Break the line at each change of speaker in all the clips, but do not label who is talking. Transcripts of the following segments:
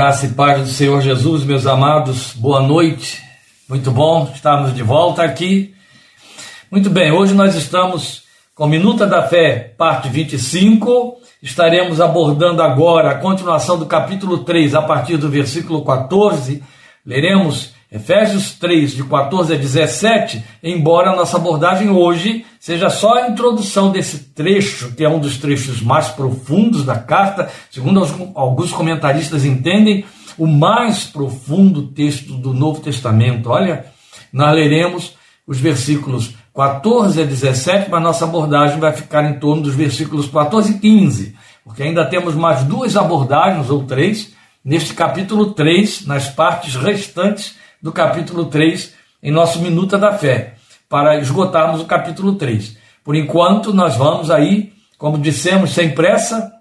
Graça e paz do Senhor Jesus, meus amados, boa noite. Muito bom estarmos de volta aqui. Muito bem, hoje nós estamos com Minuta da Fé, parte 25. Estaremos abordando agora a continuação do capítulo 3, a partir do versículo 14. Leremos Efésios 3, de 14 a 17, embora a nossa abordagem hoje seja só a introdução desse trecho, que é um dos trechos mais profundos da carta, segundo alguns comentaristas entendem, o mais profundo texto do Novo Testamento. Olha, nós leremos os versículos 14 a 17, mas nossa abordagem vai ficar em torno dos versículos 14 e 15, porque ainda temos mais duas abordagens ou três neste capítulo 3, nas partes restantes do capítulo 3 em nosso Minuta da Fé, para esgotarmos o capítulo 3. Por enquanto, nós vamos aí, como dissemos, sem pressa,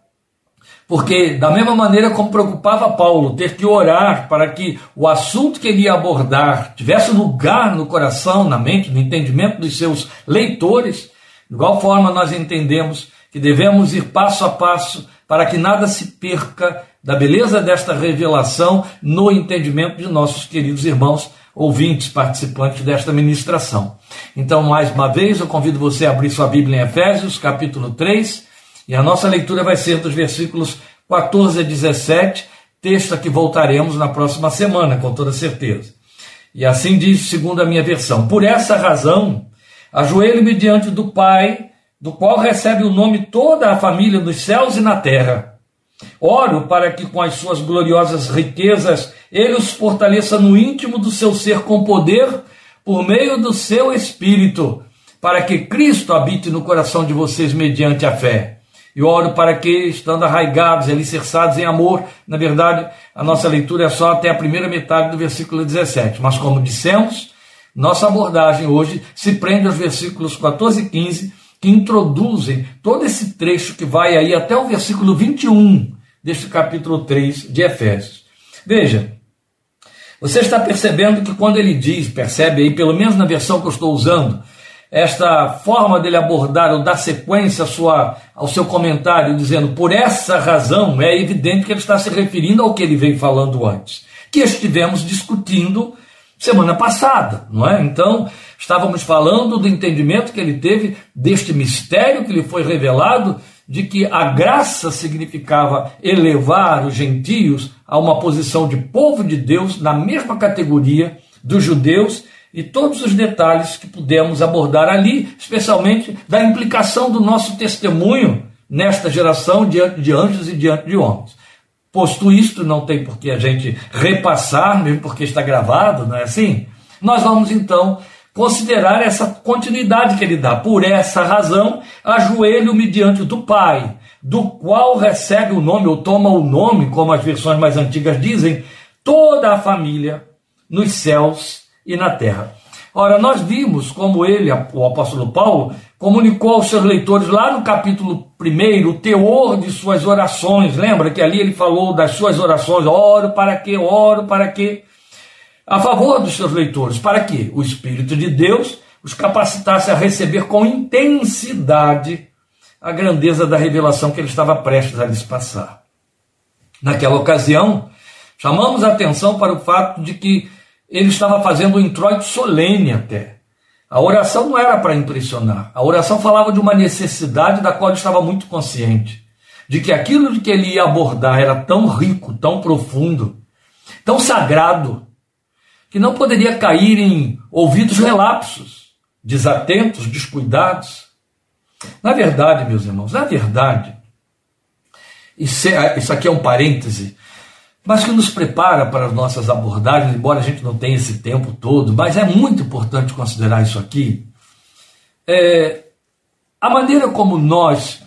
porque, da mesma maneira como preocupava Paulo ter que orar para que o assunto que ele ia abordar tivesse lugar no coração, na mente, no entendimento dos seus leitores, de igual forma nós entendemos que devemos ir passo a passo para que nada se perca da beleza desta revelação no entendimento de nossos queridos irmãos ouvintes, participantes desta ministração. Então, mais uma vez, eu convido você a abrir sua Bíblia em Efésios, capítulo 3, e a nossa leitura vai ser dos versículos 14 a 17, texto a que voltaremos na próxima semana, com toda certeza. E assim diz, segundo a minha versão: Por essa razão, ajoelho-me diante do Pai, do qual recebe o nome toda a família dos céus e na terra Oro para que, com as suas gloriosas riquezas, ele os fortaleça no íntimo do seu ser com poder, por meio do seu espírito, para que Cristo habite no coração de vocês mediante a fé. E oro para que, estando arraigados e alicerçados em amor, na verdade, a nossa leitura é só até a primeira metade do versículo 17. Mas, como dissemos, nossa abordagem hoje se prende aos versículos 14 e 15 que introduzem todo esse trecho que vai aí até o versículo 21 deste capítulo 3 de Efésios. Veja, você está percebendo que quando ele diz, percebe aí, pelo menos na versão que eu estou usando, esta forma dele abordar ou dar sequência sua, ao seu comentário, dizendo por essa razão, é evidente que ele está se referindo ao que ele veio falando antes, que estivemos discutindo semana passada, não é? Então, estávamos falando do entendimento que ele teve deste mistério que lhe foi revelado de que a graça significava elevar os gentios a uma posição de povo de Deus na mesma categoria dos judeus e todos os detalhes que pudemos abordar ali, especialmente da implicação do nosso testemunho nesta geração diante de anjos e diante de homens. Posto isto, não tem por que a gente repassar, mesmo porque está gravado, não é assim? Nós vamos então considerar essa continuidade que ele dá. Por essa razão, ajoelho-me diante do Pai, do qual recebe o nome, ou toma o nome, como as versões mais antigas dizem, toda a família nos céus e na terra. Ora, nós vimos como ele, o apóstolo Paulo, comunicou aos seus leitores lá no capítulo 1 o teor de suas orações. Lembra que ali ele falou das suas orações: oro para quê? Oro para quê? A favor dos seus leitores, para que o Espírito de Deus os capacitasse a receber com intensidade a grandeza da revelação que ele estava prestes a lhes passar. Naquela ocasião, chamamos a atenção para o fato de que ele estava fazendo um introito solene até a oração não era para impressionar. A oração falava de uma necessidade da qual ele estava muito consciente. De que aquilo de que ele ia abordar era tão rico, tão profundo, tão sagrado, que não poderia cair em ouvidos relapsos, desatentos, descuidados. Na verdade, meus irmãos, na verdade, isso é, aqui é um parêntese, mas que nos prepara para as nossas abordagens, embora a gente não tenha esse tempo todo, mas é muito importante considerar isso aqui. É, a maneira como nós,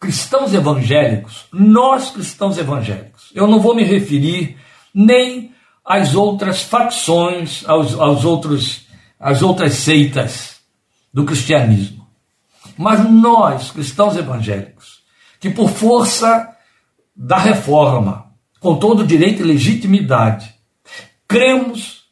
cristãos evangélicos, nós cristãos evangélicos, eu não vou me referir nem às outras facções, aos, aos outros, às outras seitas do cristianismo, mas nós, cristãos evangélicos, que por força da reforma, com todo direito e legitimidade. Cremos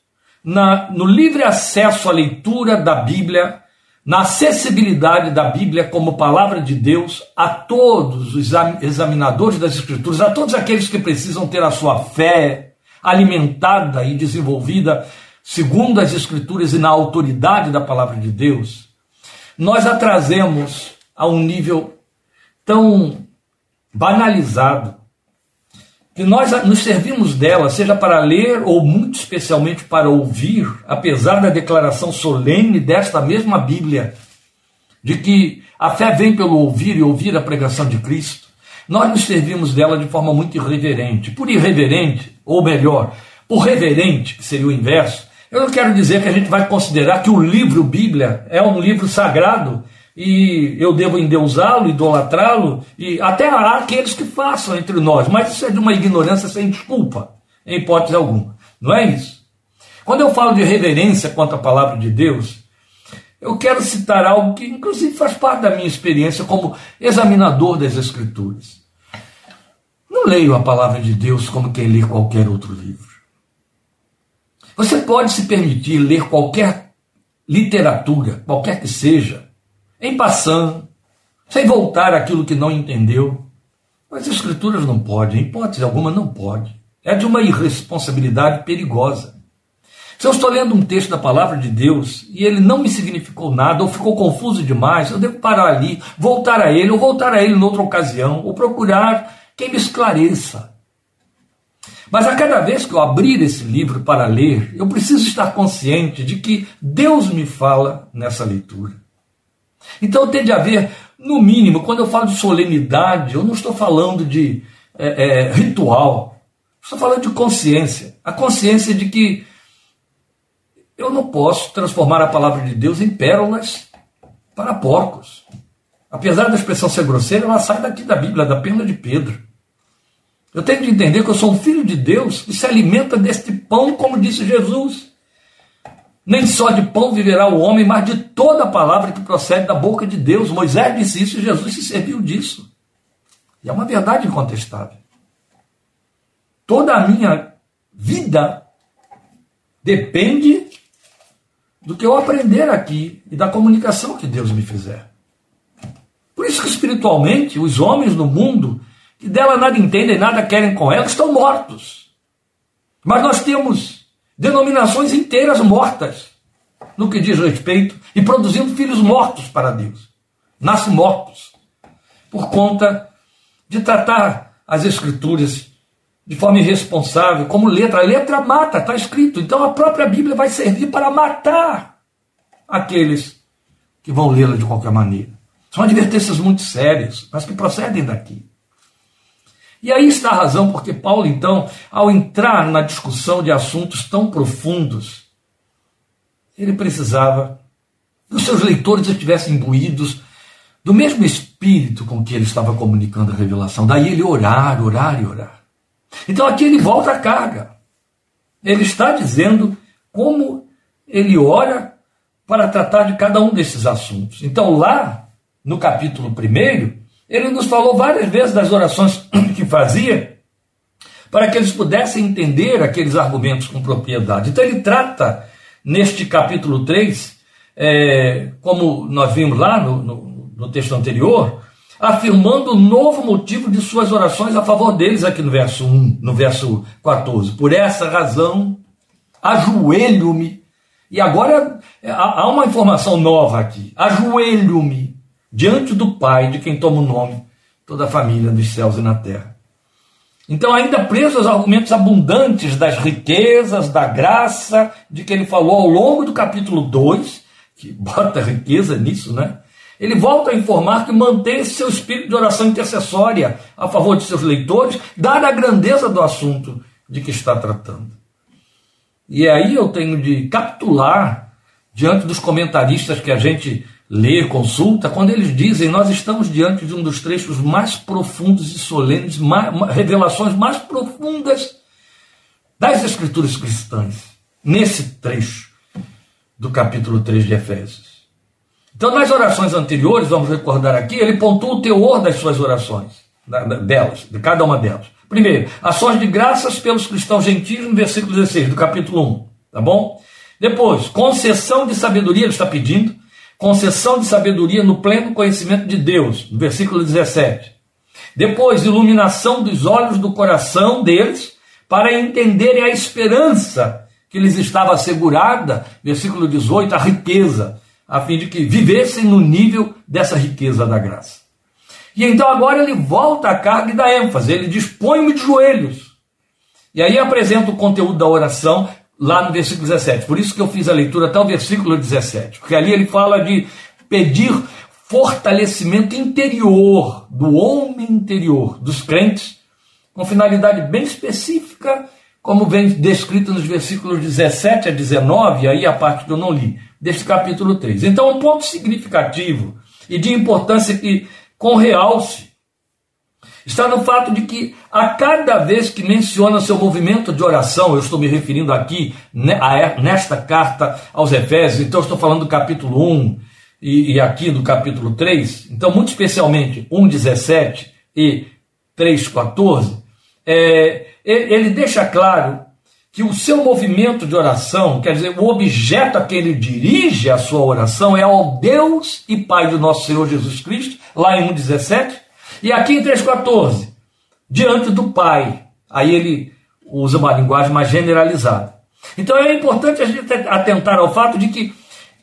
na, no livre acesso à leitura da Bíblia na acessibilidade da Bíblia como palavra de Deus a todos os examinadores das Escrituras, a todos aqueles que precisam ter a sua fé alimentada e desenvolvida segundo as Escrituras e na autoridade da palavra de Deus, nós a trazemos a um nível tão banalizado que nós nos servimos dela, seja para ler ou muito especialmente para ouvir, apesar da declaração solene desta mesma Bíblia, de que a fé vem pelo ouvir e ouvir a pregação de Cristo, nós nos servimos dela de forma muito irreverente. Por irreverente, ou melhor, por reverente, que seria o inverso, eu não quero dizer que a gente vai considerar que o livro Bíblia é um livro sagrado e eu devo endeusá-lo, idolatrá-lo, e até há aqueles que façam entre nós, mas isso é de uma ignorância sem desculpa, em hipótese alguma. Não é isso? Quando eu falo de reverência quanto à palavra de Deus, eu quero citar algo que, inclusive, faz parte da minha experiência como examinador das Escrituras. Não leio a palavra de Deus como quem lê qualquer outro livro. Você pode se permitir ler qualquer literatura, qualquer que seja, em passando, sem voltar aquilo que não entendeu. Mas as escrituras não podem, em hipótese alguma não pode. É de uma irresponsabilidade perigosa. Se eu estou lendo um texto da palavra de Deus e ele não me significou nada ou ficou confuso demais, eu devo parar ali, voltar a ele, ou voltar a ele em outra ocasião, ou procurar quem me esclareça. Mas a cada vez que eu abrir esse livro para ler, eu preciso estar consciente de que Deus me fala nessa leitura. Então tem de haver, no mínimo, quando eu falo de solenidade, eu não estou falando de é, é, ritual, estou falando de consciência. A consciência de que eu não posso transformar a palavra de Deus em pérolas para porcos. Apesar da expressão ser grosseira, ela sai daqui da Bíblia, da pena de Pedro. Eu tenho de entender que eu sou um filho de Deus que se alimenta deste pão, como disse Jesus. Nem só de pão viverá o homem, mas de toda a palavra que procede da boca de Deus. Moisés disse isso e Jesus se serviu disso. E é uma verdade incontestável. Toda a minha vida depende do que eu aprender aqui e da comunicação que Deus me fizer. Por isso que espiritualmente os homens no mundo que dela nada entendem, nada querem com ela, estão mortos. Mas nós temos denominações inteiras mortas no que diz respeito e produzindo filhos mortos para Deus. Nascem mortos por conta de tratar as escrituras de forma irresponsável, como letra. A letra mata, está escrito. Então a própria Bíblia vai servir para matar aqueles que vão lê-la de qualquer maneira. São advertências muito sérias, mas que procedem daqui. E aí está a razão porque Paulo, então, ao entrar na discussão de assuntos tão profundos, ele precisava que os seus leitores estivessem imbuídos do mesmo espírito com que ele estava comunicando a revelação. Daí ele orar, orar e orar. Então aqui ele volta à carga. Ele está dizendo como ele ora para tratar de cada um desses assuntos. Então lá, no capítulo 1, ele nos falou várias vezes das orações que fazia para que eles pudessem entender aqueles argumentos com propriedade. Então ele trata neste capítulo 3, é, como nós vimos lá no, no, no texto anterior, afirmando o novo motivo de suas orações a favor deles, aqui no verso 1, no verso 14. Por essa razão, ajoelho-me. E agora há uma informação nova aqui. Ajoelho-me diante do Pai, de quem toma o nome toda a família dos céus e na terra. Então, ainda preso aos argumentos abundantes das riquezas, da graça, de que ele falou ao longo do capítulo 2, que bota riqueza nisso, né? Ele volta a informar que mantém seu espírito de oração intercessória a favor de seus leitores, dada a grandeza do assunto de que está tratando. E aí eu tenho de capitular diante dos comentaristas que a gente lê, consulta, quando eles dizem nós estamos diante de um dos trechos mais profundos e solenes, mais, revelações mais profundas das Escrituras cristãs, nesse trecho do capítulo 3 de Efésios. Então, nas orações anteriores, vamos recordar aqui, ele pontou o teor das suas orações, delas, de cada uma delas. Primeiro, ações de graças pelos cristãos gentios, no versículo 16 do capítulo 1, tá bom? Depois, concessão de sabedoria, ele está pedindo concessão de sabedoria no pleno conhecimento de Deus, no versículo 17. Depois, iluminação dos olhos do coração deles, para entenderem a esperança que lhes estava assegurada, versículo 18, a riqueza, a fim de que vivessem no nível dessa riqueza da graça. E então agora ele volta à carga e dá ênfase, ele diz: põe-me de joelhos. E aí apresenta o conteúdo da oração lá no versículo 17. Por isso que eu fiz a leitura até o versículo 17, porque ali ele fala de pedir fortalecimento interior do homem interior, dos crentes, com finalidade bem específica, como vem descrito nos versículos 17 a 19, aí a parte que eu não li, deste capítulo 3. Então, um ponto significativo e de importância que com realce está no fato de que a cada vez que menciona seu movimento de oração, eu estou me referindo aqui nesta carta aos Efésios, então estou falando do capítulo 1 e, e aqui do capítulo 3, então muito especialmente 1,17 e 3,14, é, ele deixa claro que o seu movimento de oração, quer dizer, o objeto a que ele dirige a sua oração é ao Deus e Pai do nosso Senhor Jesus Cristo, lá em 1,17, e aqui em 3,14, diante do Pai. Aí ele usa uma linguagem mais generalizada. Então é importante a gente atentar ao fato de que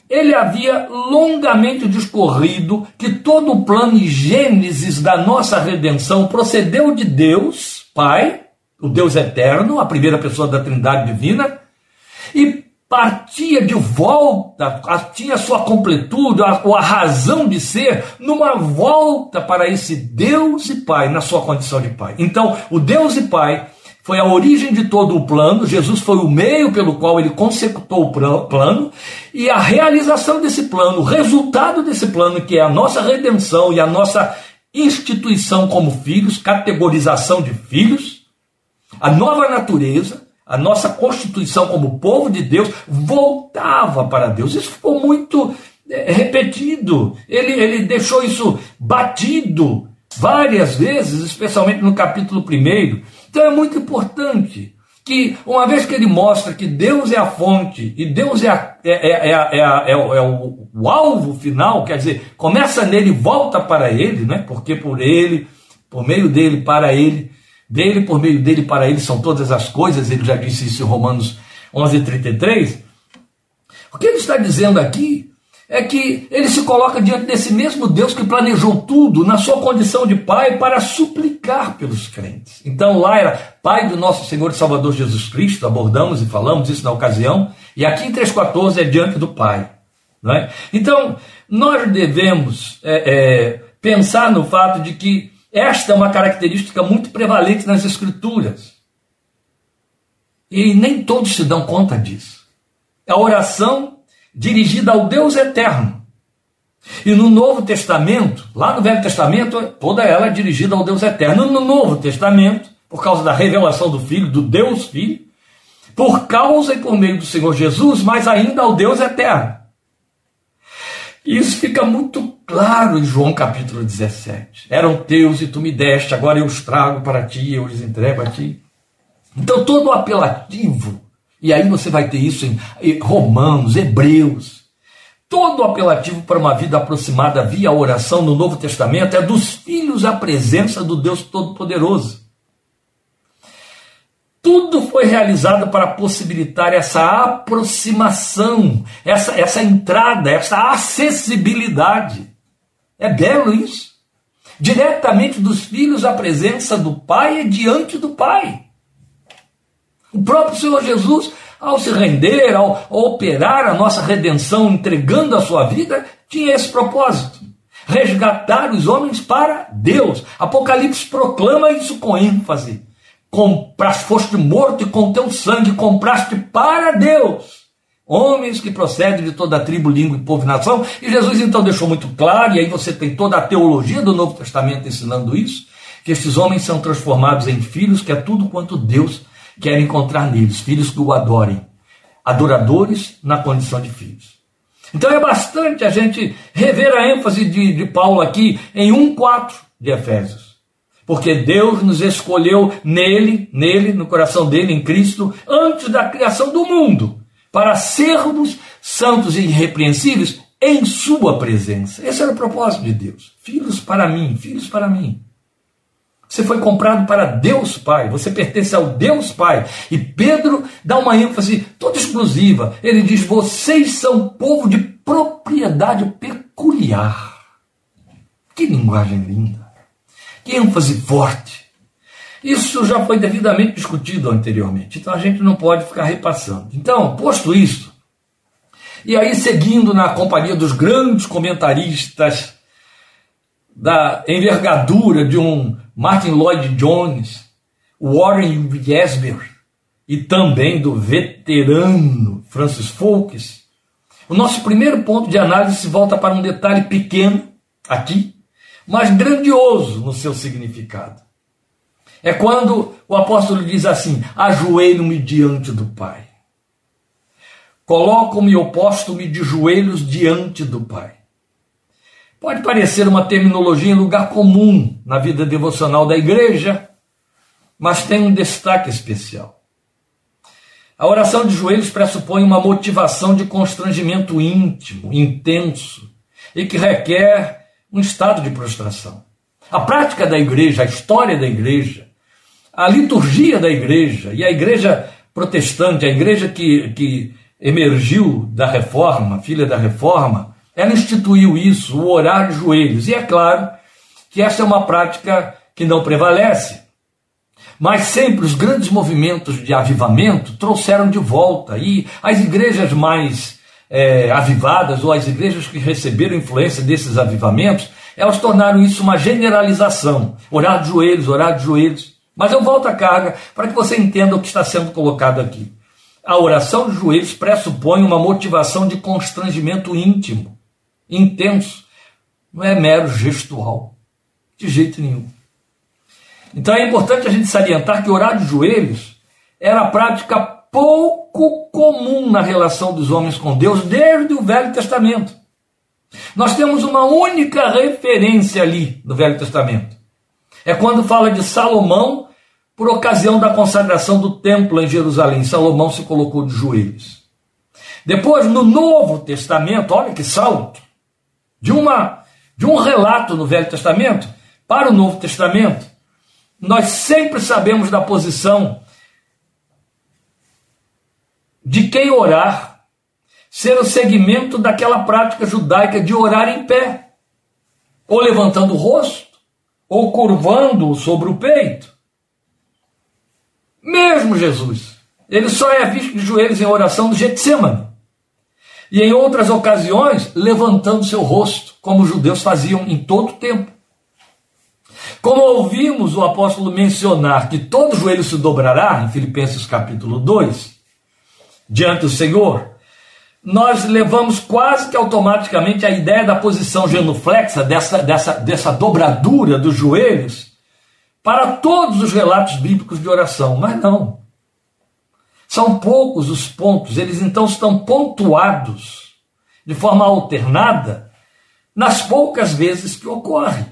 ele havia longamente discorrido que todo o plano e gênesis da nossa redenção procedeu de Deus, Pai, o Deus eterno, a primeira pessoa da Trindade divina, e partia de volta, tinha sua completude, a, a razão de ser, numa volta para esse Deus e Pai, na sua condição de Pai. Então, o Deus e Pai foi a origem de todo o plano, Jesus foi o meio pelo qual ele consecutou o plano, e a realização desse plano, o resultado desse plano, que é a nossa redenção e a nossa instituição como filhos, categorização de filhos, a nova natureza, a nossa constituição como povo de Deus voltava para Deus. Isso ficou muito é, repetido. Ele, ele deixou isso batido várias vezes, especialmente no capítulo 1. Então é muito importante que, uma vez que ele mostra que Deus é a fonte e Deus é, a, é, é, é, é, o, o, alvo final, quer dizer, começa nele volta para ele, né? porque por ele, por meio dele, para ele, dele, por meio dele, para ele são todas as coisas, ele já disse isso em Romanos 11:33. O que ele está dizendo aqui é que ele se coloca diante desse mesmo Deus que planejou tudo na sua condição de pai para suplicar pelos crentes. Então lá era Pai do nosso Senhor e Salvador Jesus Cristo, abordamos e falamos isso na ocasião, e aqui em 3,14 é diante do Pai. Não é? Então, nós devemos é, é, pensar no fato de que esta é uma característica muito prevalente nas Escrituras. E nem todos se dão conta disso. É a oração dirigida ao Deus eterno. E no Novo Testamento, lá no Velho Testamento, toda ela é dirigida ao Deus eterno. No Novo Testamento, por causa da revelação do Filho, do Deus Filho, por causa e por meio do Senhor Jesus, mas ainda ao Deus eterno. Isso fica muito claro em João capítulo 17. Eram teus e tu me deste, agora eu os trago para ti, eu os entrego a ti. Então todo o apelativo, e aí você vai ter isso em Romanos, Hebreus, todo o apelativo para uma vida aproximada via oração no Novo Testamento é dos filhos à presença do Deus Todo-Poderoso. Tudo foi realizado para possibilitar essa aproximação, essa, essa entrada, essa acessibilidade. É belo isso. Diretamente dos filhos à presença do Pai e diante do Pai. O próprio Senhor Jesus, ao se render, ao, ao operar a nossa redenção, entregando a sua vida, tinha esse propósito resgatar os homens para Deus. Apocalipse proclama isso com ênfase compraste, foste morto e com teu sangue compraste para Deus homens que procedem de toda a tribo, língua e povo e nação. E Jesus então deixou muito claro, e aí você tem toda a teologia do Novo Testamento ensinando isso, que esses homens são transformados em filhos, que é tudo quanto Deus quer encontrar neles, filhos que o adorem, adoradores na condição de filhos. Então é bastante a gente rever a ênfase de, de Paulo aqui em 1,4 de Efésios. Porque Deus nos escolheu nele, nele, no coração dele, em Cristo, antes da criação do mundo, para sermos santos e irrepreensíveis em Sua presença. Esse era o propósito de Deus. Filhos para mim, filhos para mim. Você foi comprado para Deus Pai, você pertence ao Deus Pai. E Pedro dá uma ênfase toda exclusiva. Ele diz: vocês são povo de propriedade peculiar. Que linguagem linda, que ênfase forte. Isso já foi devidamente discutido anteriormente, então a gente não pode ficar repassando. Então, posto isso, e aí seguindo na companhia dos grandes comentaristas da envergadura de um Martin Lloyd Jones, Warren Giesber e também do veterano Francis Fawkes, o nosso primeiro ponto de análise se volta para um detalhe pequeno aqui, mas grandioso no seu significado. É quando o apóstolo diz assim: ajoelho-me diante do Pai. Coloco-me ou posto-me de joelhos diante do Pai. Pode parecer uma terminologia em lugar comum na vida devocional da igreja, mas tem um destaque especial. A oração de joelhos pressupõe uma motivação de constrangimento íntimo, intenso, e que requer um estado de prostração. A prática da igreja, a história da igreja, a liturgia da igreja e a igreja protestante, a igreja que, que emergiu da reforma, filha da reforma, ela instituiu isso, o orar de joelhos. E é claro que essa é uma prática que não prevalece. Mas sempre os grandes movimentos de avivamento trouxeram de volta. E as igrejas mais é, avivadas, ou as igrejas que receberam influência desses avivamentos, elas tornaram isso uma generalização. Orar de joelhos, orar de joelhos. Mas eu volto à carga para que você entenda o que está sendo colocado aqui. A oração de joelhos pressupõe uma motivação de constrangimento íntimo intenso, não é mero gestual, de jeito nenhum. Então é importante a gente salientar que orar de joelhos era a prática pouco comum na relação dos homens com Deus desde o Velho Testamento. Nós temos uma única referência ali no Velho Testamento. É quando fala de Salomão por ocasião da consagração do templo em Jerusalém. Salomão se colocou de joelhos. Depois, no Novo Testamento, olha que salto de, uma, de um relato no Velho Testamento para o Novo Testamento, nós sempre sabemos da posição de quem orar ser o segmento daquela prática judaica de orar em pé, ou levantando o rosto, ou curvando sobre o peito. Mesmo Jesus, ele só é visto de joelhos em oração do Getsemane e em outras ocasiões levantando seu rosto, como os judeus faziam em todo o tempo. Como ouvimos o apóstolo mencionar que todo joelho se dobrará, em Filipenses capítulo 2, diante do Senhor, nós levamos quase que automaticamente a ideia da posição genuflexa, dessa, dessa, dessa dobradura dos joelhos, para todos os relatos bíblicos de oração. Mas não. São poucos os pontos, eles então estão pontuados de forma alternada nas poucas vezes que ocorre.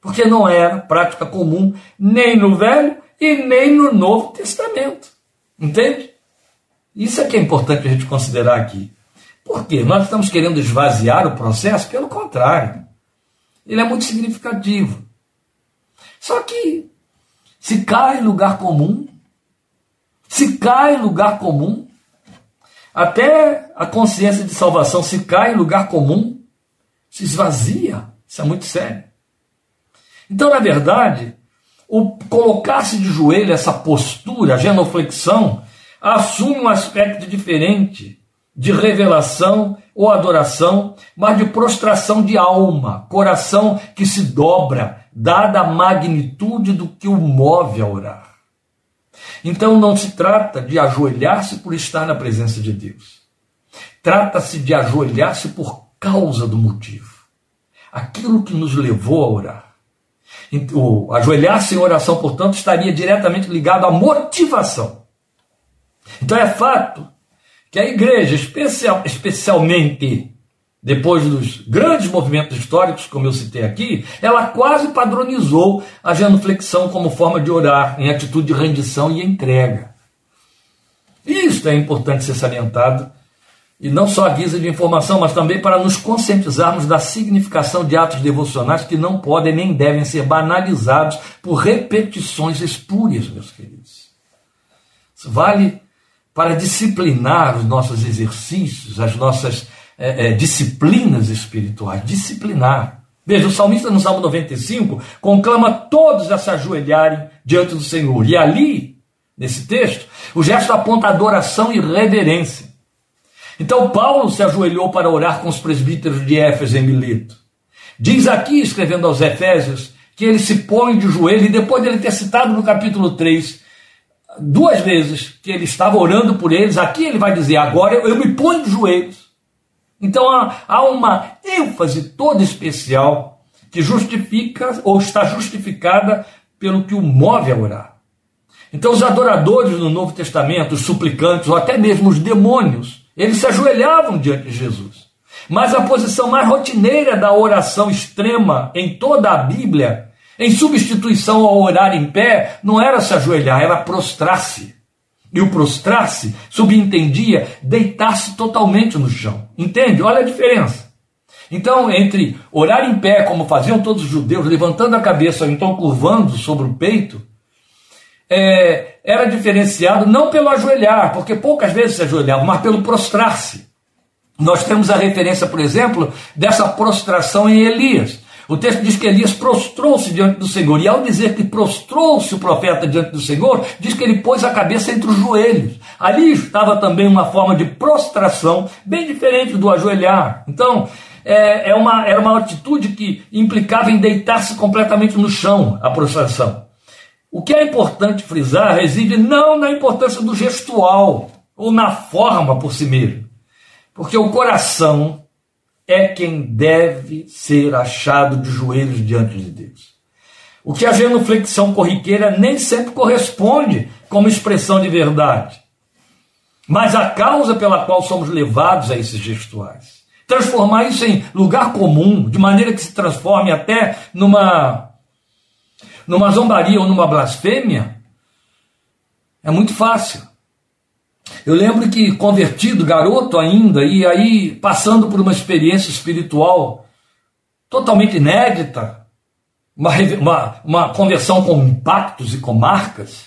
Porque não era prática comum nem no Velho e nem no Novo Testamento. Entende? Isso é que é importante a gente considerar aqui. Por quê? Nós estamos querendo esvaziar o processo? Pelo contrário. Ele é muito significativo. Só que, se cai em lugar comum, se cai em lugar comum, até a consciência de salvação se cai em lugar comum, se esvazia. Isso é muito sério. Então, na verdade, o colocar-se de joelho, essa postura, a genuflexão, assume um aspecto diferente de revelação ou adoração, mas de prostração de alma, coração que se dobra, dada a magnitude do que o move a orar. Então não se trata de ajoelhar-se por estar na presença de Deus. Trata-se de ajoelhar-se por causa do motivo. Aquilo que nos levou a orar. O ajoelhar-se em oração, portanto, estaria diretamente ligado à motivação. Então é fato que a igreja, especial, especialmente depois dos grandes movimentos históricos, como eu citei aqui, ela quase padronizou a genuflexão como forma de orar, em atitude de rendição e entrega. Isso é importante ser salientado e não só a guisa de informação, mas também para nos conscientizarmos da significação de atos devocionais que não podem nem devem ser banalizados por repetições espúrias, meus queridos. Isso vale para disciplinar os nossos exercícios, as nossas é, é, disciplinas espirituais. Disciplinar. Veja, o salmista no Salmo 95 conclama todos a se ajoelharem diante do Senhor. E ali, nesse texto, o gesto aponta adoração e reverência. Então Paulo se ajoelhou para orar com os presbíteros de Éfeso em Mileto. Diz aqui, escrevendo aos Efésios, que ele se põe de joelho, e depois de ele ter citado no capítulo 3, duas vezes que ele estava orando por eles, aqui ele vai dizer: agora eu, eu me ponho de joelhos. Então há, há uma ênfase toda especial que justifica ou está justificada pelo que o move a orar. Então os adoradores no Novo Testamento, os suplicantes, ou até mesmo os demônios, eles se ajoelhavam diante de Jesus. Mas a posição mais rotineira da oração extrema em toda a Bíblia, em substituição ao orar em pé, não era se ajoelhar, era prostrar-se. E o prostrar-se subentendia deitar-se totalmente no chão. Entende? Olha a diferença. Então, entre orar em pé, como faziam todos os judeus, levantando a cabeça ou então curvando sobre o peito, é, era diferenciado não pelo ajoelhar, porque poucas vezes se ajoelhava, mas pelo prostrar-se. Nós temos a referência, por exemplo, dessa prostração em Elias. O texto diz que Elias prostrou-se diante do Senhor, e ao dizer que prostrou-se o profeta diante do Senhor, diz que ele pôs a cabeça entre os joelhos. Ali estava também uma forma de prostração, bem diferente do ajoelhar. Então, é, é uma, era uma atitude que implicava em deitar-se completamente no chão, a prostração. O que é importante frisar reside não na importância do gestual ou na forma por si mesmo, porque o coração é quem deve ser achado de joelhos diante de Deus. O que a genuflexão corriqueira nem sempre corresponde como expressão de verdade, mas a causa pela qual somos levados a esses gestuais. Transformar isso em lugar comum, de maneira que se transforme até numa numa zombaria ou numa blasfêmia, é muito fácil. Eu lembro que convertido, garoto ainda, e aí passando por uma experiência espiritual totalmente inédita, uma, uma, uma conversão com impactos e com marcas,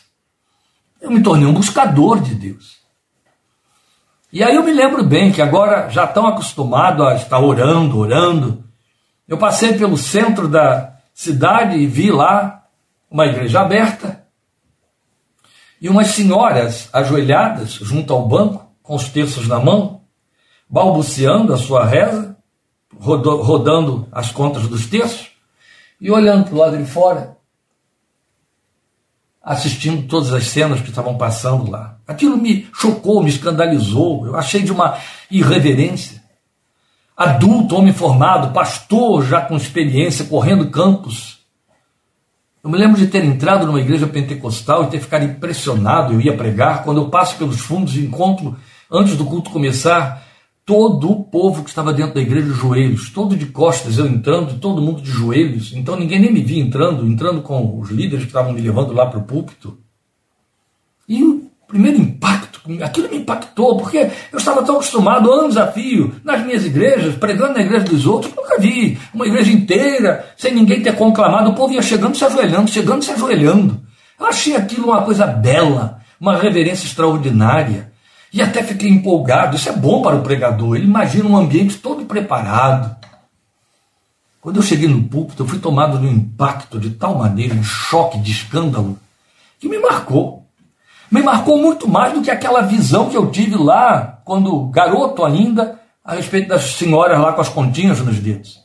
eu me tornei um buscador de Deus. E aí eu me lembro bem que agora já tão acostumado a estar orando, orando, eu passei pelo centro da cidade e vi lá uma igreja aberta e umas senhoras ajoelhadas junto ao banco, com os terços na mão, balbuciando a sua reza, rodando as contas dos terços e olhando para o lado de fora, assistindo todas as cenas que estavam passando lá. Aquilo me chocou, me escandalizou, eu achei de uma irreverência. Adulto, homem formado, pastor já com experiência, correndo campos, eu me lembro de ter entrado numa igreja pentecostal e ter ficado impressionado. Eu ia pregar. Quando eu passo pelos fundos e encontro, antes do culto começar, todo o povo que estava dentro da igreja de joelhos, todo de costas, eu entrando, todo mundo de joelhos. Então ninguém nem me via entrando, entrando com os líderes que estavam me levando lá para o púlpito. E o primeiro impacto, aquilo me impactou, porque eu estava tão acostumado, anos a fio, nas minhas igrejas, pregando na igreja dos outros, nunca vi uma igreja inteira, sem ninguém ter conclamado, o povo ia chegando se ajoelhando, chegando se ajoelhando. Eu achei aquilo uma coisa bela, uma reverência extraordinária, e até fiquei empolgado, isso é bom para o pregador, ele imagina um ambiente todo preparado. Quando eu cheguei no púlpito, eu fui tomado de um impacto de tal maneira, um choque de escândalo, que me marcou me marcou muito mais do que aquela visão que eu tive lá, quando garoto ainda, a respeito das senhoras lá com as continhas nos dedos.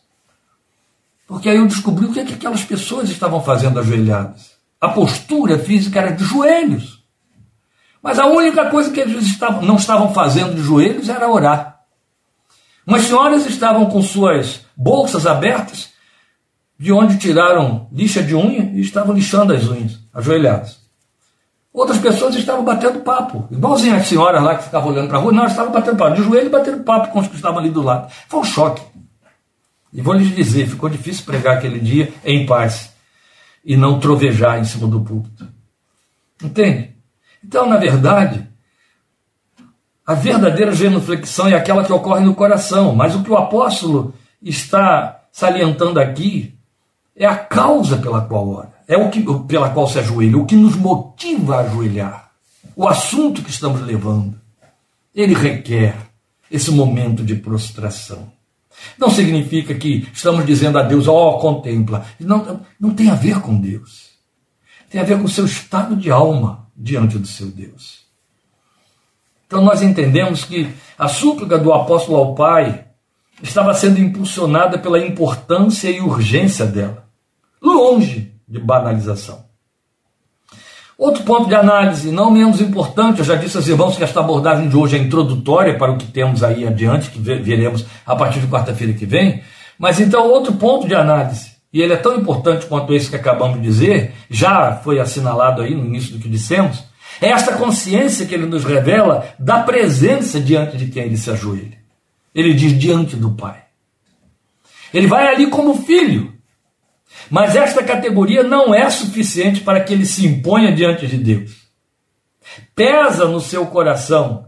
Porque aí eu descobri o que, é que aquelas pessoas estavam fazendo ajoelhadas. A postura física era de joelhos. Mas a única coisa que eles estavam, não estavam fazendo de joelhos era orar. Umas senhoras estavam com suas bolsas abertas, de onde tiraram lixa de unha e estavam lixando as unhas, ajoelhadas. Outras pessoas estavam batendo papo, igualzinho as senhoras lá que ficavam olhando para a rua, não, estavam batendo papo, de joelho batendo papo com os que estavam ali do lado. Foi um choque. E vou lhes dizer, ficou difícil pregar aquele dia em paz e não trovejar em cima do púlpito. Entende? Então, na verdade, A verdadeira genuflexão é aquela que ocorre no coração, mas o que o apóstolo está salientando aqui é a causa pela qual ora, é o que pela qual se ajoelha, o que nos motiva a ajoelhar, o assunto que estamos levando. Ele requer esse momento de prostração. Não significa que estamos dizendo a Deus, ó, oh, contempla. Não, não tem a ver com Deus. Tem a ver com o seu estado de alma diante do seu Deus. Então nós entendemos que a súplica do apóstolo ao Pai estava sendo impulsionada pela importância e urgência dela, longe de banalização. Outro ponto de análise, não menos importante, eu já disse aos irmãos que esta abordagem de hoje é introdutória para o que temos aí adiante, que veremos a partir de quarta-feira que vem. Mas então, outro ponto de análise, e ele é tão importante quanto esse que acabamos de dizer, já foi assinalado aí no início do que dissemos, é esta consciência que ele nos revela da presença diante de quem ele se ajoelha. Ele diz diante do Pai. Ele vai ali como filho. Mas esta categoria não é suficiente para que ele se imponha diante de Deus. Pesa no seu coração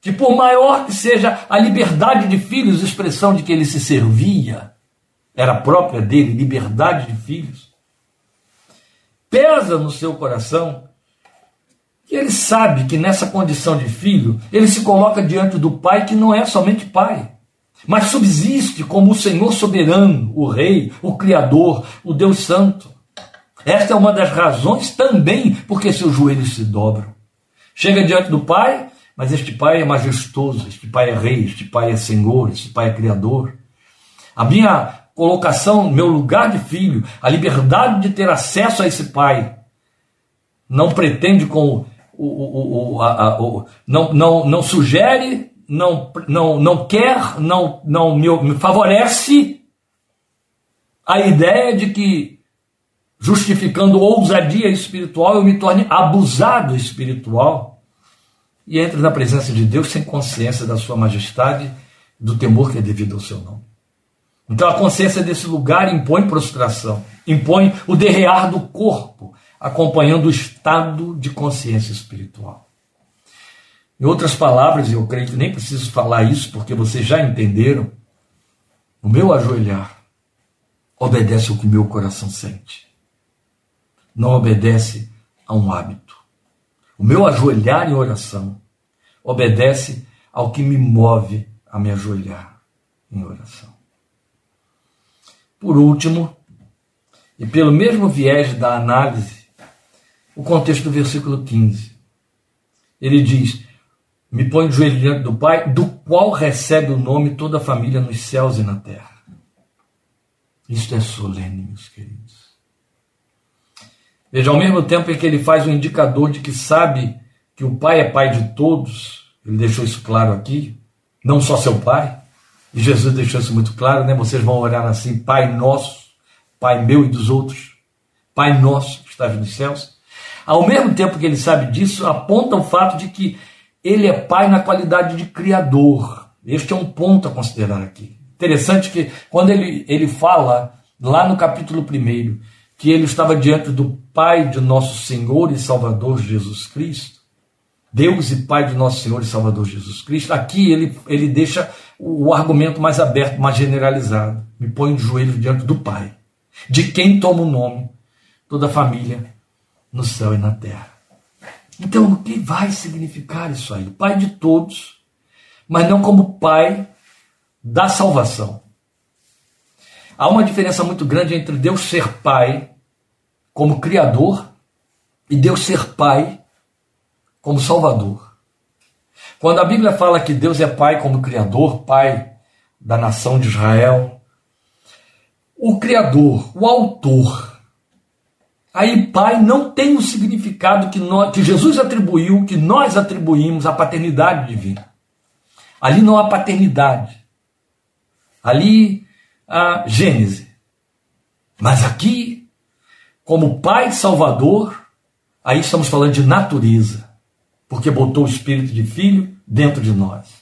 que, por maior que seja a liberdade de filhos, expressão de que ele se servia, era própria dele, liberdade de filhos. Pesa no seu coração que ele sabe que nessa condição de filho, ele se coloca diante do Pai que não é somente Pai, mas subsiste como o Senhor soberano, o Rei, o Criador, o Deus Santo. Esta é uma das razões também porque seus joelhos se dobram. Chega diante do Pai, mas este Pai é majestoso, este Pai é Rei, este Pai é Senhor, este Pai é Criador. A minha colocação, meu lugar de filho, a liberdade de ter acesso a esse Pai, não pretende com o, o, a, a, o, não, não, não sugere, não, não, não quer, não, não me, favorece a ideia de que, justificando ousadia espiritual, eu me torne abusado espiritual e entre na presença de Deus sem consciência da sua majestade, do temor que é devido ao seu nome. Então a consciência desse lugar impõe prostração, impõe o derrear do corpo, acompanhando o estado de consciência espiritual. Em outras palavras, eu creio que nem preciso falar isso porque vocês já entenderam, o meu ajoelhar obedece ao que meu coração sente. Não obedece a um hábito. O meu ajoelhar em oração obedece ao que me move a me ajoelhar em oração. Por último, e pelo mesmo viés da análise o contexto do versículo 15. Ele diz: Me põe o joelho diante do Pai, do qual recebe o nome toda a família nos céus e na terra. Isto é solene, meus queridos. Veja, ao mesmo tempo em que ele faz um indicador de que sabe que o Pai é Pai de todos, ele deixou isso claro aqui, não só seu Pai, e Jesus deixou isso muito claro, né? Vocês vão orar assim, Pai nosso, Pai meu e dos outros, Pai nosso que estás nos céus. Ao mesmo tempo que ele sabe disso, aponta o fato de que ele é pai na qualidade de criador. Este é um ponto a considerar aqui. Interessante que quando ele, ele fala lá no capítulo 1 que ele estava diante do Pai de nosso Senhor e Salvador Jesus Cristo, Deus e Pai de nosso Senhor e Salvador Jesus Cristo, aqui ele, ele deixa o argumento mais aberto, mais generalizado. Me põe de joelhos diante do Pai, de quem toma o nome toda a família no céu e na terra. Então, o que vai significar isso aí? Pai de todos, mas não como pai da salvação. Há uma diferença muito grande entre Deus ser pai como criador e Deus ser pai como salvador. Quando a Bíblia fala que Deus é pai como criador, pai da nação de Israel, o criador, o autor, Aí, pai não tem o significado que, nós, que Jesus atribuiu, que nós atribuímos à paternidade divina. Ali não há paternidade. Ali há Gênese. Mas aqui, como Pai Salvador, aí estamos falando de natureza, porque botou o espírito de filho dentro de nós.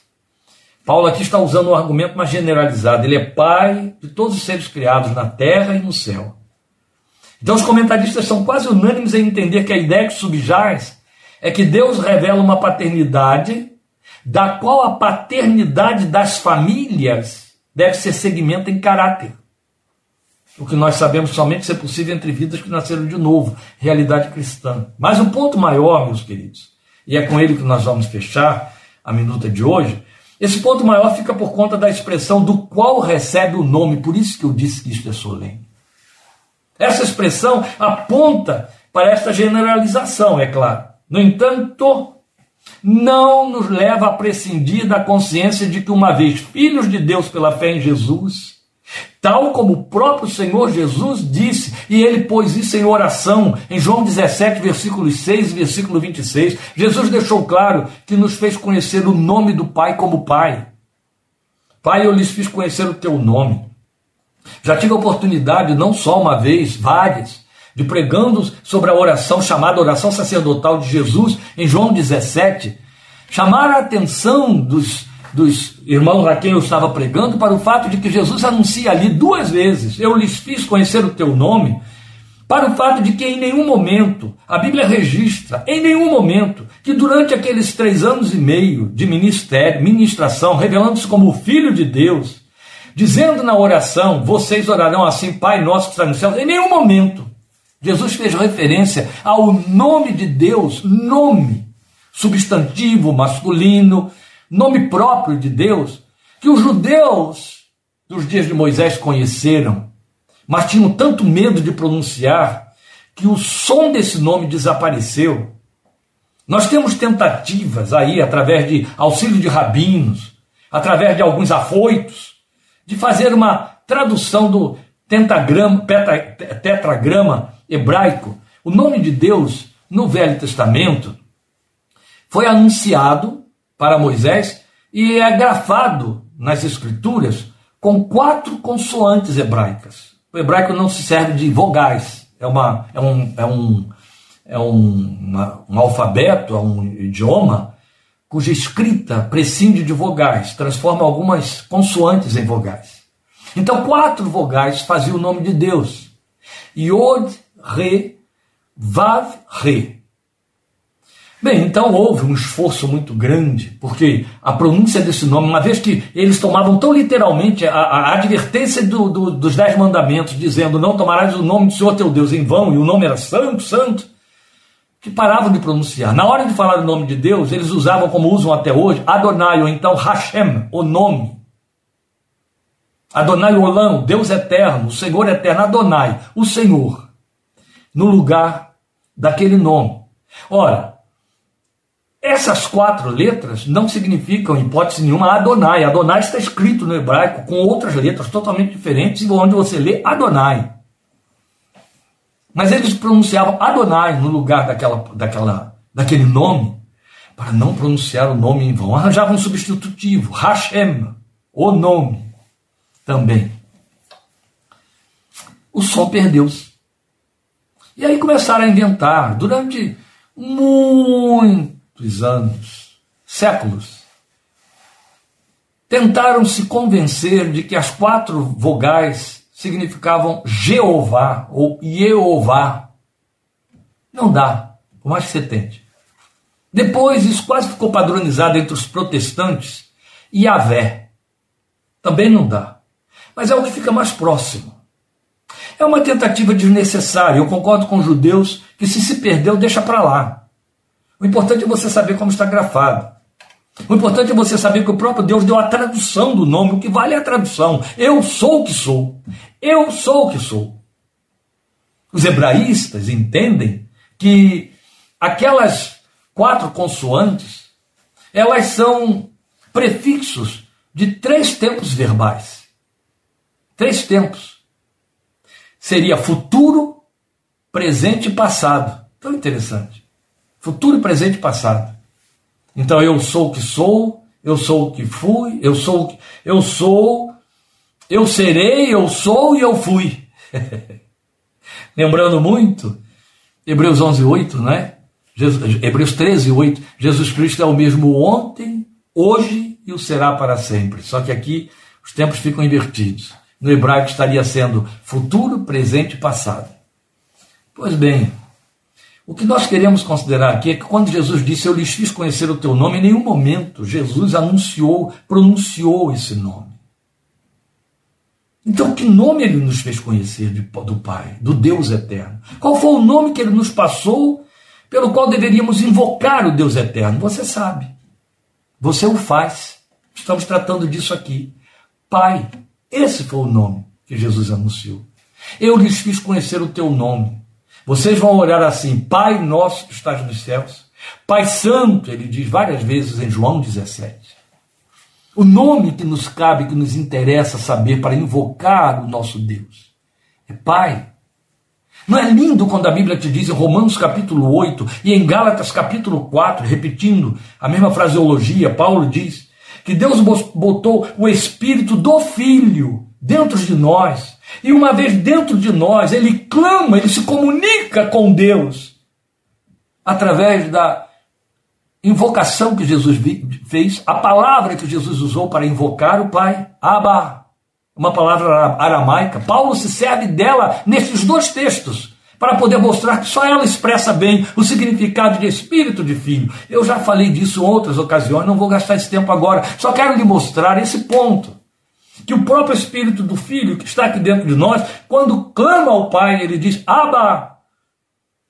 Paulo aqui está usando um argumento mais generalizado. Ele é pai de todos os seres criados na terra e no céu. Então os comentaristas são quase unânimes em entender que a ideia que subjaz é que Deus revela uma paternidade da qual a paternidade das famílias deve ser segmento em caráter. O que nós sabemos somente ser possível entre vidas que nasceram de novo, realidade cristã. Mas um ponto maior, meus queridos, e é com ele que nós vamos fechar a minuta de hoje, esse ponto maior fica por conta da expressão do qual recebe o nome, por isso que eu disse que isto é solene. Essa expressão aponta para esta generalização, é claro. No entanto, não nos leva a prescindir da consciência de que, uma vez filhos de Deus pela fé em Jesus, Tal como o próprio Senhor Jesus disse, e ele pôs isso em oração, em João 17, versículos 6 e versículo 26. Jesus deixou claro que nos fez conhecer o nome do Pai como Pai. Pai, eu lhes fiz conhecer o teu nome. Já tive a oportunidade, não só uma vez, várias, de pregando sobre a oração chamada oração sacerdotal de Jesus, em João 17, chamar a atenção dos dos irmãos a quem eu estava pregando para o fato de que Jesus anuncia ali duas vezes: Eu lhes fiz conhecer o teu nome, para o fato de que em nenhum momento, a Bíblia registra, em nenhum momento, que durante aqueles três anos e meio de ministério, ministração, revelando-se como o Filho de Deus, dizendo na oração: Vocês orarão assim, Pai nosso que está no céu, em nenhum momento. Jesus fez referência ao nome de Deus, nome, substantivo masculino, nome próprio de Deus, que os judeus dos dias de Moisés conheceram, mas tinham tanto medo de pronunciar que o som desse nome desapareceu. Nós temos tentativas aí, através de auxílio de rabinos, através de alguns afoitos, de fazer uma tradução do tentagrama, tetragrama hebraico. O nome de Deus no Velho Testamento foi anunciado para Moisés e é grafado nas escrituras com quatro consoantes hebraicas. O hebraico não se serve de vogais, é, uma, é, um, é, um, é um, uma, um alfabeto, é um idioma cuja escrita prescinde de vogais, transforma algumas consoantes em vogais. Então, quatro vogais faziam o nome de Deus: Yod, Re, Vav, Re. Bem, então houve um esforço muito grande, porque a pronúncia desse nome, uma vez que eles tomavam tão literalmente a, a advertência do, do, dos Dez Mandamentos, dizendo: Não tomarás o nome do Senhor teu Deus em vão, e o nome era Santo, Santo, que paravam de pronunciar. Na hora de falar o nome de Deus, eles usavam, como usam até hoje, Adonai, ou então Hashem, o nome. Adonai Olam, Deus eterno, o Senhor eterno, Adonai, o Senhor, no lugar daquele nome. Ora, essas quatro letras não significam, em hipótese nenhuma, Adonai. Adonai está escrito no hebraico com outras letras totalmente diferentes, onde você lê Adonai. Mas eles pronunciavam Adonai no lugar daquela, daquela, daquele nome, para não pronunciar o nome em vão. Arranjavam um substitutivo, Hashem, o nome, também. O som perdeu-se. E aí começaram a inventar, durante muito dos anos, séculos, tentaram se convencer de que as quatro vogais significavam Jeová ou Jeová. Não dá, por mais que você tente. Depois isso quase ficou padronizado entre os protestantes. Yahvé. Também não dá. Mas é o que fica mais próximo. É uma tentativa desnecessária. Eu concordo com os judeus que se se perdeu, deixa para lá. O importante é você saber como está grafado. O importante é você saber que o próprio Deus deu a tradução do nome, o que vale é a tradução. Eu sou o que sou. Eu sou o que sou. Os hebraístas entendem que aquelas quatro consoantes, elas são prefixos de três tempos verbais. Três tempos. Seria futuro, presente e passado. Tão interessante. Futuro, presente e passado. Então eu sou o que sou, eu sou o que fui, eu sou eu sou, eu serei, eu sou e eu fui. Lembrando muito, Hebreus 11, 8, né? Hebreus 13, 8. Jesus Cristo é o mesmo ontem, hoje e o será para sempre. Só que aqui os tempos ficam invertidos. No hebraico estaria sendo futuro, presente e passado. Pois bem, O que nós queremos considerar aqui é que quando Jesus disse eu lhes fiz conhecer o teu nome, em nenhum momento Jesus anunciou, pronunciou esse nome. Então, que nome ele nos fez conhecer do Pai, do Deus eterno? Qual foi o nome que ele nos passou pelo qual deveríamos invocar o Deus eterno? Você sabe. Você o faz. Estamos tratando disso aqui. Pai. Esse foi o nome que Jesus anunciou. Eu lhes fiz conhecer o teu nome. Vocês vão olhar assim: Pai nosso que estás nos céus. Pai Santo, ele diz várias vezes em João 17. O nome que nos cabe, que nos interessa saber para invocar o nosso Deus é Pai. Não é lindo quando a Bíblia te diz em Romanos capítulo 8 e em Gálatas capítulo 4, repetindo a mesma fraseologia, Paulo diz que Deus botou o espírito do Filho dentro de nós. E uma vez dentro de nós, ele clama, ele se comunica com Deus através da invocação que Jesus fez, a palavra que Jesus usou para invocar o Pai, Abba, uma palavra aramaica. Paulo se serve dela nesses dois textos para poder mostrar que só ela expressa bem o significado de espírito de filho. Eu já falei disso em outras ocasiões, não vou gastar esse tempo agora, só quero lhe mostrar esse ponto. Que o próprio espírito do filho que está aqui dentro de nós, quando clama ao pai, ele diz: Abba,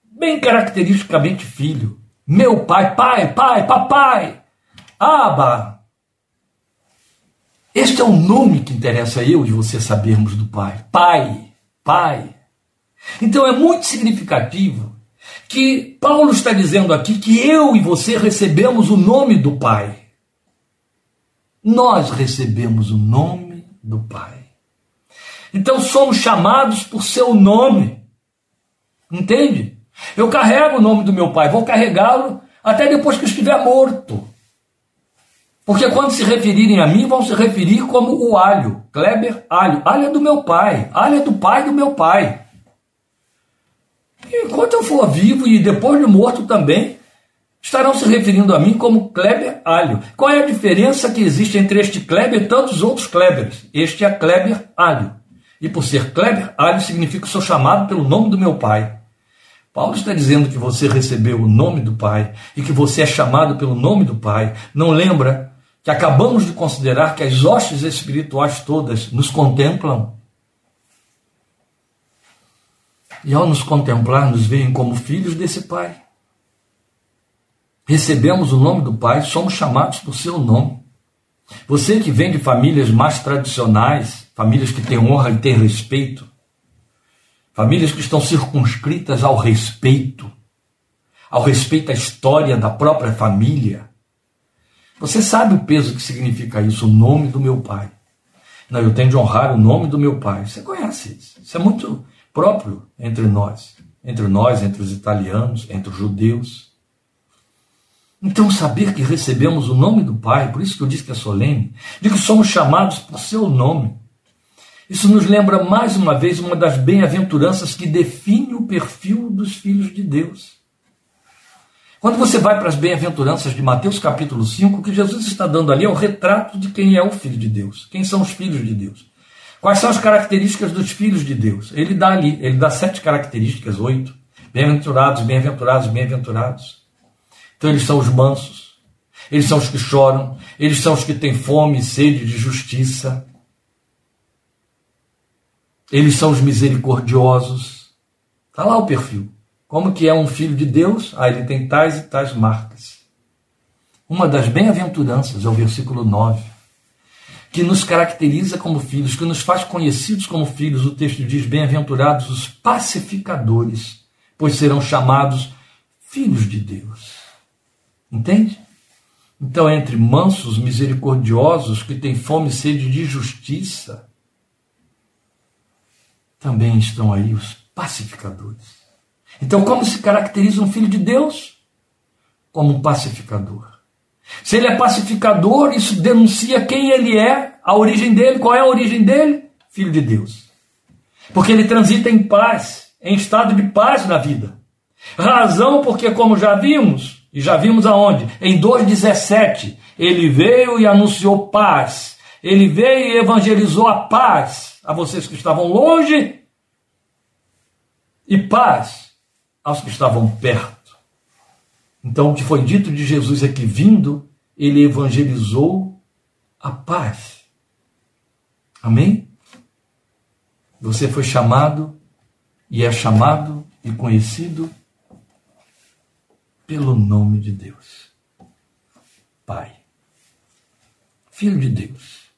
bem caracteristicamente filho. Meu pai, pai, pai, papai, Abba. Este é o nome que interessa eu e você sabermos do pai. Pai, pai. Então é muito significativo que Paulo está dizendo aqui que eu e você recebemos o nome do Pai. Nós recebemos o nome do Pai. Então somos chamados por seu nome. Entende? Eu carrego o nome do meu pai, vou carregá-lo até depois que estiver morto. Porque quando se referirem a mim, vão se referir como o alho, Kleber alho. Alho é do meu pai, alho é do pai do meu pai. E enquanto eu for vivo e depois de morto também, estarão se referindo a mim como Kleber Alho. Qual é a diferença que existe entre este Kleber e tantos outros Klebers? Este é Kleber Alho. E por ser Kleber Alho significa que sou chamado pelo nome do meu pai. Paulo está dizendo que você recebeu o nome do Pai e que você é chamado pelo nome do Pai. Não lembra que acabamos de considerar que as hostes espirituais todas nos contemplam? E ao nos contemplar, nos veem como filhos desse Pai. Recebemos o nome do Pai, somos chamados por seu nome. Você que vem de famílias mais tradicionais, famílias que têm honra e têm respeito, famílias que estão circunscritas ao respeito, ao respeito à história da própria família. Você sabe o peso que significa isso, o nome do meu pai. Não, eu tenho de honrar o nome do meu pai. Você conhece isso. Isso é muito próprio entre nós, entre nós, entre os italianos, entre os judeus. Então, saber que recebemos o nome do Pai, por isso que eu disse que é solene, de que somos chamados por seu nome, isso nos lembra mais uma vez uma das bem-aventuranças que define o perfil dos filhos de Deus. Quando você vai para as bem-aventuranças de Mateus capítulo 5, o que Jesus está dando ali é o retrato de quem é o filho de Deus, quem são os filhos de Deus. Quais são as características dos filhos de Deus? Ele dá ali, ele dá sete características, oito. Bem-aventurados, bem-aventurados, bem-aventurados. Então eles são os mansos, eles são os que choram, eles são os que têm fome e sede de justiça. Eles são os misericordiosos. Está lá o perfil. Como que é um filho de Deus? Ah, ele tem tais e tais marcas. Uma das bem-aventuranças é o versículo 9 que nos caracteriza como filhos, que nos faz conhecidos como filhos. O texto diz: Bem-aventurados os pacificadores, pois serão chamados filhos de Deus. Entende? Então, entre mansos, misericordiosos, que têm fome e sede de justiça, também estão aí os pacificadores. Então, como se caracteriza um filho de Deus? Como um pacificador. Se ele é pacificador, isso denuncia quem ele é, a origem dele. Qual é a origem dele? Filho de Deus. Porque ele transita em paz, em estado de paz na vida. Razão porque, como já vimos, e já vimos aonde? Em 2,17, ele veio e anunciou paz. Ele veio e evangelizou a paz a vocês que estavam longe e paz aos que estavam perto. Então, o que foi dito de Jesus é que, vindo, ele evangelizou a paz. Amém? Você foi chamado e é chamado e conhecido pelo nome de Deus. Pai. Filho de Deus.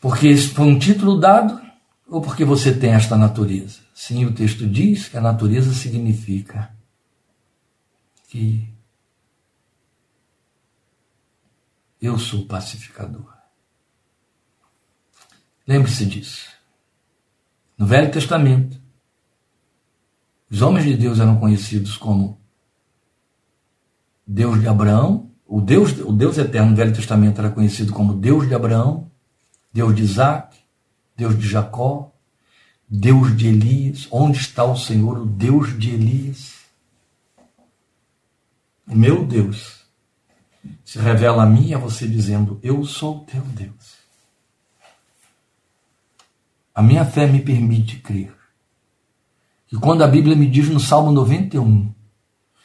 Porque esse foi um título dado ou porque você tem esta natureza? Sim, o texto diz que a natureza significa que eu sou pacificador. Lembre-se disso. No Velho Testamento, os homens de Deus eram conhecidos como Deus de Abraão, o Deus, o Deus eterno no Velho Testamento era conhecido como Deus de Abraão, Deus de Isaac, Deus de Jacó, Deus de Elias. Onde está o Senhor, o Deus de Elias? O meu Deus se revela a mim e a você dizendo: Eu sou o teu Deus. A minha fé me permite crer que quando a Bíblia me diz no Salmo 91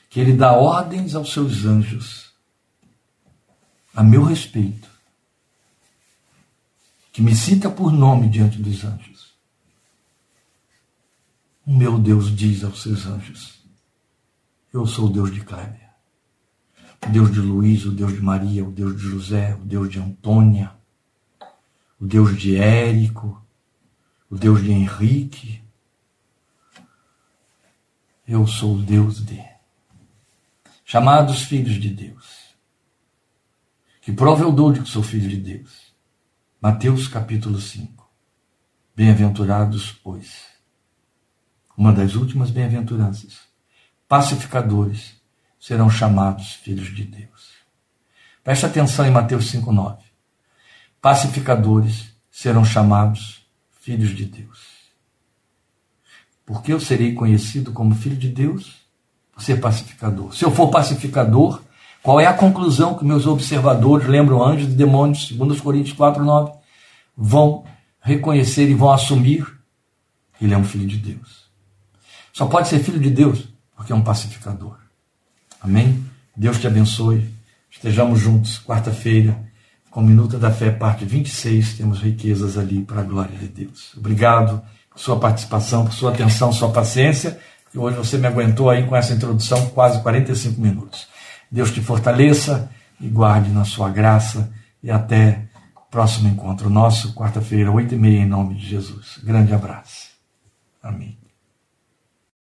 que ele dá ordens aos seus anjos a meu respeito, que me cita por nome diante dos anjos. O meu Deus diz aos seus anjos: Eu sou o Deus de Kleber, o Deus de Luiz, o Deus de Maria, o Deus de José, o Deus de Antônia, o Deus de Érico, o Deus de Henrique. Eu sou o Deus de. Chamados filhos de Deus. Que prova eu dou de que sou filho de Deus. Mateus capítulo 5. Bem-aventurados, pois. Uma das últimas bem-aventuranças. Pacificadores serão chamados filhos de Deus. Preste atenção em Mateus 5,9. Pacificadores serão chamados filhos de Deus. Porque eu serei conhecido como filho de Deus ser pacificador. Se eu for pacificador, qual é a conclusão que meus observadores, lembram anjos e demônios, segundo Coríntios 4, 9, vão reconhecer e vão assumir ele é um filho de Deus. Só pode ser filho de Deus porque é um pacificador. Amém? Deus te abençoe. Estejamos juntos quarta-feira com Minuta da Fé, parte 26, temos riquezas ali para a glória de Deus. Obrigado por sua participação, por sua atenção, sua paciência, que hoje você me aguentou aí com essa introdução, quase 45 minutos. Deus te fortaleça e guarde na sua graça e até o próximo encontro nosso, quarta-feira, 8 e meia, em nome de Jesus. Grande abraço. Amém.